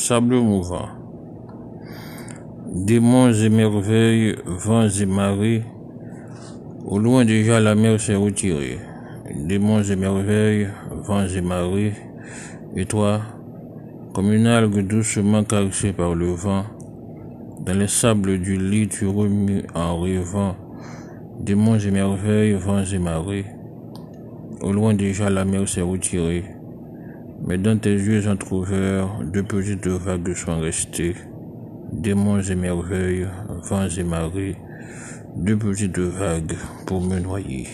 sable mouvant. Démons et merveilles, vents et marées, au loin déjà la mer s'est retirée. Démons et merveilles, vents et marées, et toi, comme une algue doucement caressée par le vent, dans les sables du lit tu remues en rêvant, démons et merveilles, vents et marées. Au loin déjà la mer s'est retirée, mais dans tes yeux entr'ouverts, deux petites vagues sont restées. Démons et merveilles, vents et marées, deux petites vagues pour me noyer.